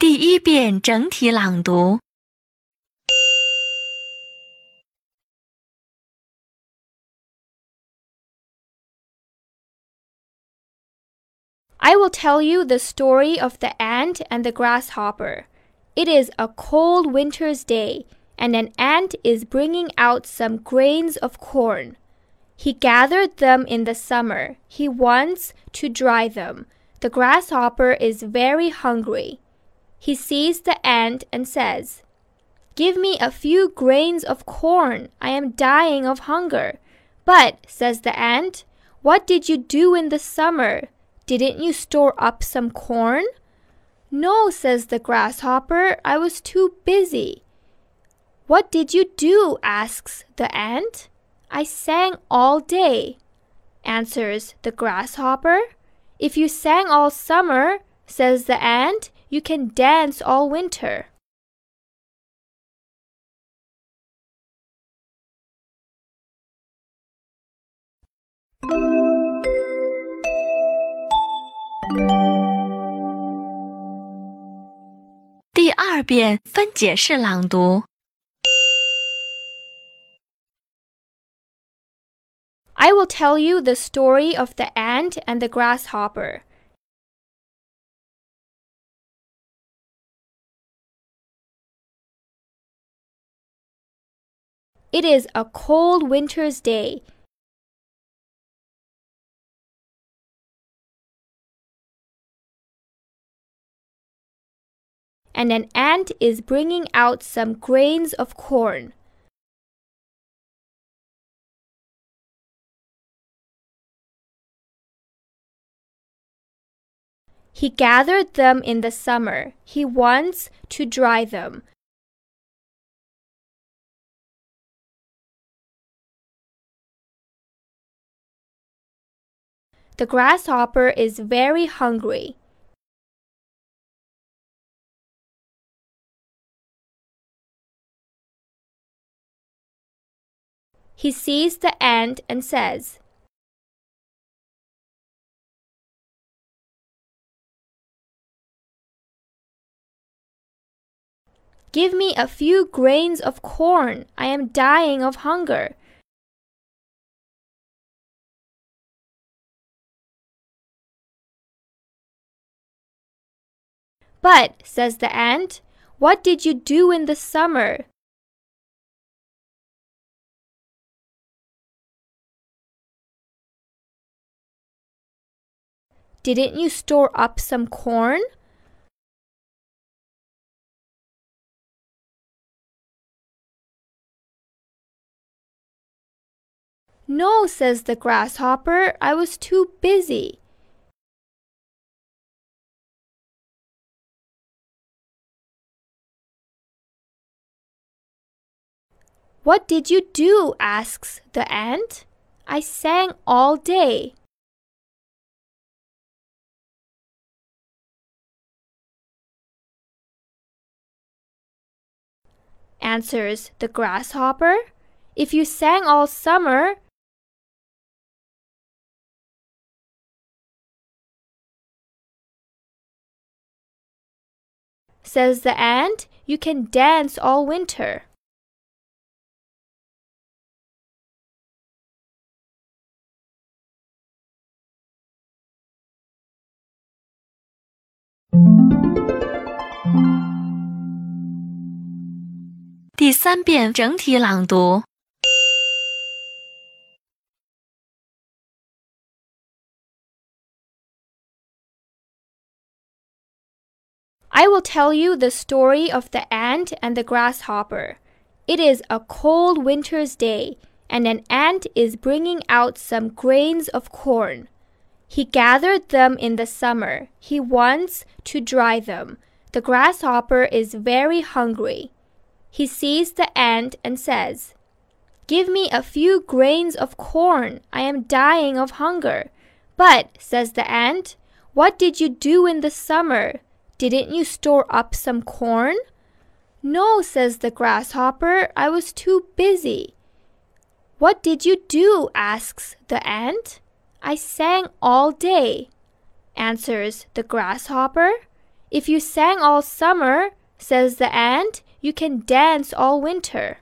第一遍整体朗读。 I will tell you the story of the ant and the grasshopper. It is a cold winter's day, and an ant is bringing out some grains of corn. He gathered them in the summer. He wants to dry them. The grasshopper is very hungry. He sees the ant and says, Give me a few grains of corn. I am dying of hunger. But, says the ant, what did you do in the summer? Didn't you store up some corn? No, says the grasshopper, I was too busy. What did you do? asks the ant. I sang all day, answers the grasshopper. If you sang all summer, says the ant, you can dance all winter. I will tell you the story of the ant and the grasshopper. It is a cold winter's day. And an ant is bringing out some grains of corn. He gathered them in the summer. He wants to dry them. The grasshopper is very hungry. He sees the ant and says, Give me a few grains of corn. I am dying of hunger. But, says the ant, what did you do in the summer? Didn't you store up some corn? No, says the grasshopper, I was too busy. What did you do? asks the ant. I sang all day. Answers the grasshopper. If you sang all summer, says the ant, you can dance all winter. “第三遍整体朗读。 I will tell you the story of the ant and the grasshopper. It is a cold winter's day, and an ant is bringing out some grains of corn. He gathered them in the summer. He wants to dry them. The grasshopper is very hungry. He sees the ant and says, Give me a few grains of corn. I am dying of hunger. But, says the ant, what did you do in the summer? Didn't you store up some corn? No, says the grasshopper, I was too busy. What did you do? asks the ant. I sang all day, answers the grasshopper. If you sang all summer, says the ant, you can dance all winter.